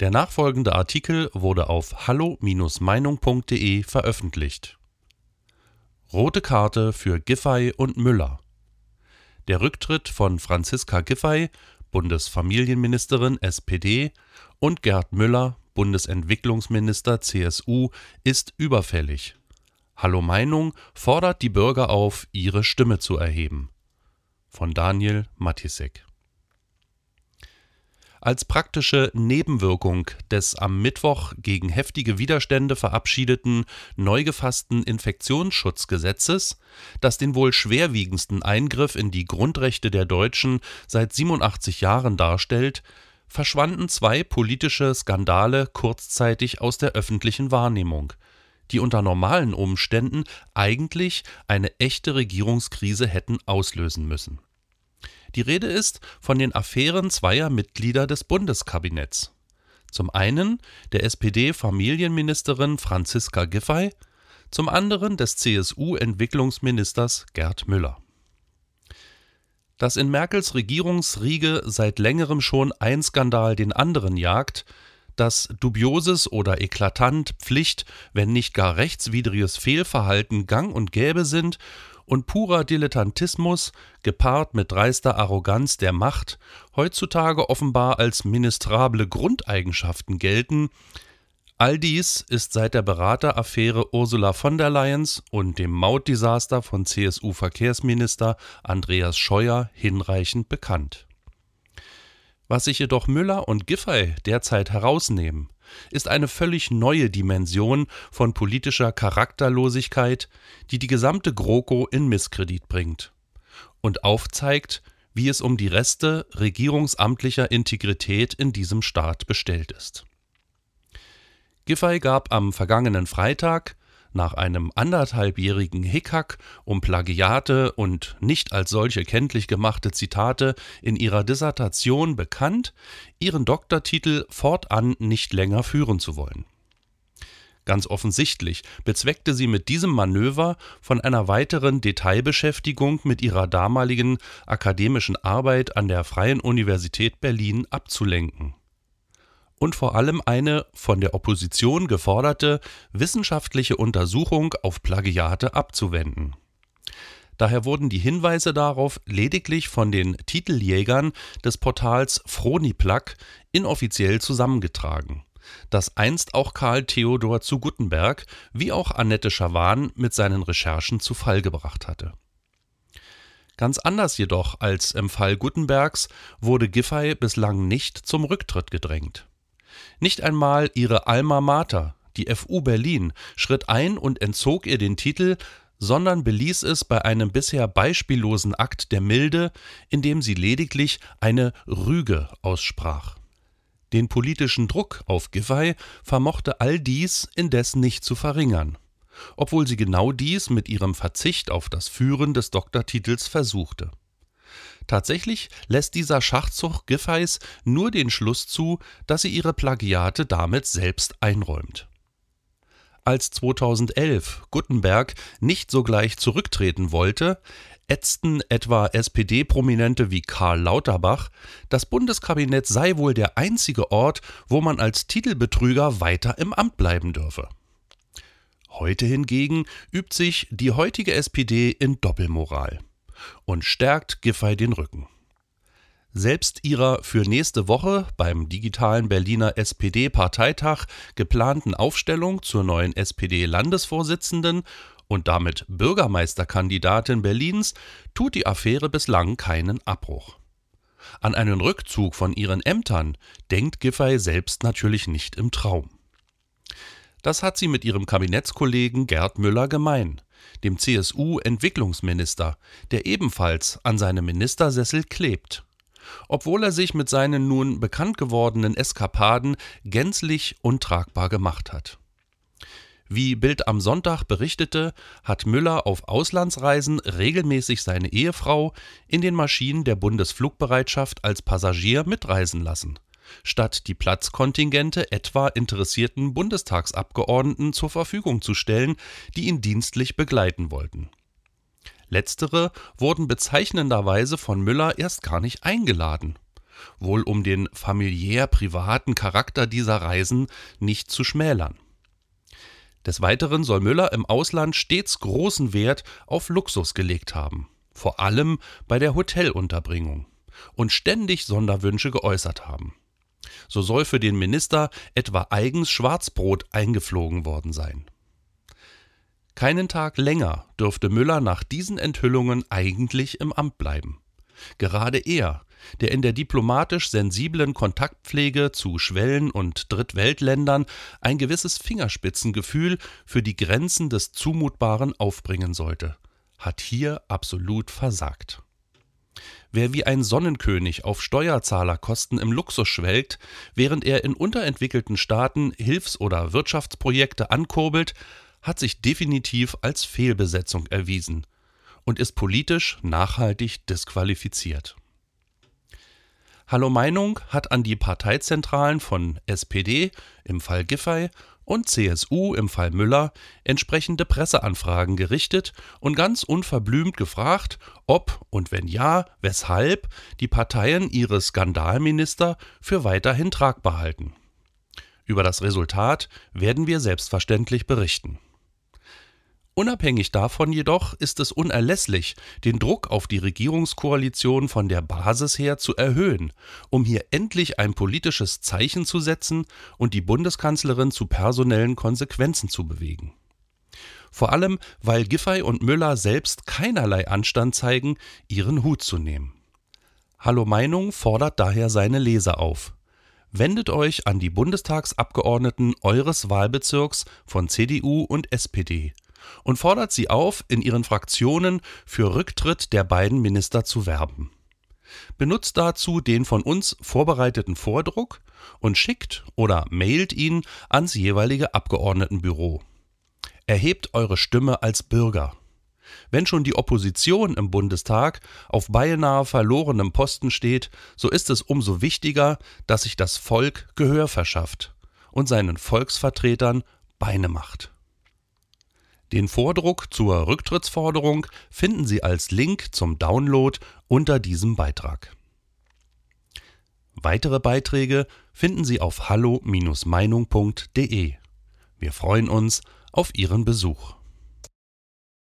Der nachfolgende Artikel wurde auf hallo-meinung.de veröffentlicht. Rote Karte für Giffey und Müller. Der Rücktritt von Franziska Giffey, Bundesfamilienministerin SPD, und Gerd Müller, Bundesentwicklungsminister CSU, ist überfällig. Hallo Meinung fordert die Bürger auf, ihre Stimme zu erheben. Von Daniel Matisek als praktische Nebenwirkung des am Mittwoch gegen heftige Widerstände verabschiedeten neu gefassten Infektionsschutzgesetzes, das den wohl schwerwiegendsten Eingriff in die Grundrechte der Deutschen seit 87 Jahren darstellt, verschwanden zwei politische Skandale kurzzeitig aus der öffentlichen Wahrnehmung, die unter normalen Umständen eigentlich eine echte Regierungskrise hätten auslösen müssen die Rede ist von den Affären zweier Mitglieder des Bundeskabinetts. Zum einen der SPD-Familienministerin Franziska Giffey, zum anderen des CSU-Entwicklungsministers Gerd Müller. Dass in Merkels Regierungsriege seit längerem schon ein Skandal den anderen jagt, dass dubioses oder eklatant Pflicht, wenn nicht gar rechtswidriges Fehlverhalten gang und gäbe sind und purer Dilettantismus, gepaart mit dreister Arroganz der Macht, heutzutage offenbar als ministrable Grundeigenschaften gelten, all dies ist seit der Berateraffäre Ursula von der Leyens und dem Mautdesaster von CSU-Verkehrsminister Andreas Scheuer hinreichend bekannt. Was sich jedoch Müller und Giffey derzeit herausnehmen, ist eine völlig neue Dimension von politischer Charakterlosigkeit, die die gesamte GroKo in Misskredit bringt und aufzeigt, wie es um die Reste regierungsamtlicher Integrität in diesem Staat bestellt ist. Giffey gab am vergangenen Freitag nach einem anderthalbjährigen Hickhack um Plagiate und nicht als solche kenntlich gemachte Zitate in ihrer Dissertation bekannt, ihren Doktortitel fortan nicht länger führen zu wollen. Ganz offensichtlich bezweckte sie mit diesem Manöver von einer weiteren Detailbeschäftigung mit ihrer damaligen akademischen Arbeit an der Freien Universität Berlin abzulenken und vor allem eine von der Opposition geforderte wissenschaftliche Untersuchung auf Plagiate abzuwenden. Daher wurden die Hinweise darauf lediglich von den Titeljägern des Portals Froniplug inoffiziell zusammengetragen, das einst auch Karl Theodor zu Guttenberg wie auch Annette Schawan mit seinen Recherchen zu Fall gebracht hatte. Ganz anders jedoch als im Fall Guttenbergs wurde Giffey bislang nicht zum Rücktritt gedrängt. Nicht einmal ihre Alma Mater, die FU Berlin, schritt ein und entzog ihr den Titel, sondern beließ es bei einem bisher beispiellosen Akt der Milde, indem sie lediglich eine Rüge aussprach. Den politischen Druck auf Giffey vermochte all dies indes nicht zu verringern, obwohl sie genau dies mit ihrem Verzicht auf das Führen des Doktortitels versuchte. Tatsächlich lässt dieser Schachzug Giffeys nur den Schluss zu, dass sie ihre Plagiate damit selbst einräumt. Als 2011 Guttenberg nicht sogleich zurücktreten wollte, ätzten etwa SPD-Prominente wie Karl Lauterbach, das Bundeskabinett sei wohl der einzige Ort, wo man als Titelbetrüger weiter im Amt bleiben dürfe. Heute hingegen übt sich die heutige SPD in Doppelmoral und stärkt Giffey den Rücken. Selbst ihrer für nächste Woche beim digitalen Berliner SPD-Parteitag geplanten Aufstellung zur neuen SPD-Landesvorsitzenden und damit Bürgermeisterkandidatin Berlins tut die Affäre bislang keinen Abbruch. An einen Rückzug von ihren Ämtern denkt Giffey selbst natürlich nicht im Traum. Das hat sie mit ihrem Kabinettskollegen Gerd Müller gemein dem CSU-Entwicklungsminister, der ebenfalls an seinem Ministersessel klebt. Obwohl er sich mit seinen nun bekannt gewordenen Eskapaden gänzlich untragbar gemacht hat. Wie Bild am Sonntag berichtete, hat Müller auf Auslandsreisen regelmäßig seine Ehefrau in den Maschinen der Bundesflugbereitschaft als Passagier mitreisen lassen statt die Platzkontingente etwa interessierten Bundestagsabgeordneten zur Verfügung zu stellen, die ihn dienstlich begleiten wollten. Letztere wurden bezeichnenderweise von Müller erst gar nicht eingeladen. wohl um den familiär privaten Charakter dieser Reisen nicht zu schmälern. Des Weiteren soll Müller im Ausland stets großen Wert auf Luxus gelegt haben, vor allem bei der Hotelunterbringung, und ständig Sonderwünsche geäußert haben. So soll für den Minister etwa eigens Schwarzbrot eingeflogen worden sein. Keinen Tag länger dürfte Müller nach diesen Enthüllungen eigentlich im Amt bleiben. Gerade er, der in der diplomatisch sensiblen Kontaktpflege zu Schwellen- und Drittweltländern ein gewisses Fingerspitzengefühl für die Grenzen des Zumutbaren aufbringen sollte, hat hier absolut versagt. Wer wie ein Sonnenkönig auf Steuerzahlerkosten im Luxus schwelgt, während er in unterentwickelten Staaten Hilfs- oder Wirtschaftsprojekte ankurbelt, hat sich definitiv als Fehlbesetzung erwiesen und ist politisch nachhaltig disqualifiziert. Hallo Meinung hat an die Parteizentralen von SPD im Fall Giffey und CSU im Fall Müller entsprechende Presseanfragen gerichtet und ganz unverblümt gefragt, ob und wenn ja, weshalb die Parteien ihre Skandalminister für weiterhin tragbar halten. Über das Resultat werden wir selbstverständlich berichten. Unabhängig davon jedoch ist es unerlässlich, den Druck auf die Regierungskoalition von der Basis her zu erhöhen, um hier endlich ein politisches Zeichen zu setzen und die Bundeskanzlerin zu personellen Konsequenzen zu bewegen. Vor allem, weil Giffey und Müller selbst keinerlei Anstand zeigen, ihren Hut zu nehmen. Hallo Meinung fordert daher seine Leser auf. Wendet euch an die Bundestagsabgeordneten eures Wahlbezirks von CDU und SPD und fordert sie auf, in ihren Fraktionen für Rücktritt der beiden Minister zu werben. Benutzt dazu den von uns vorbereiteten Vordruck und schickt oder mailt ihn ans jeweilige Abgeordnetenbüro. Erhebt eure Stimme als Bürger. Wenn schon die Opposition im Bundestag auf beinahe verlorenem Posten steht, so ist es umso wichtiger, dass sich das Volk Gehör verschafft und seinen Volksvertretern Beine macht. Den Vordruck zur Rücktrittsforderung finden Sie als Link zum Download unter diesem Beitrag. Weitere Beiträge finden Sie auf hallo-meinung.de. Wir freuen uns auf Ihren Besuch.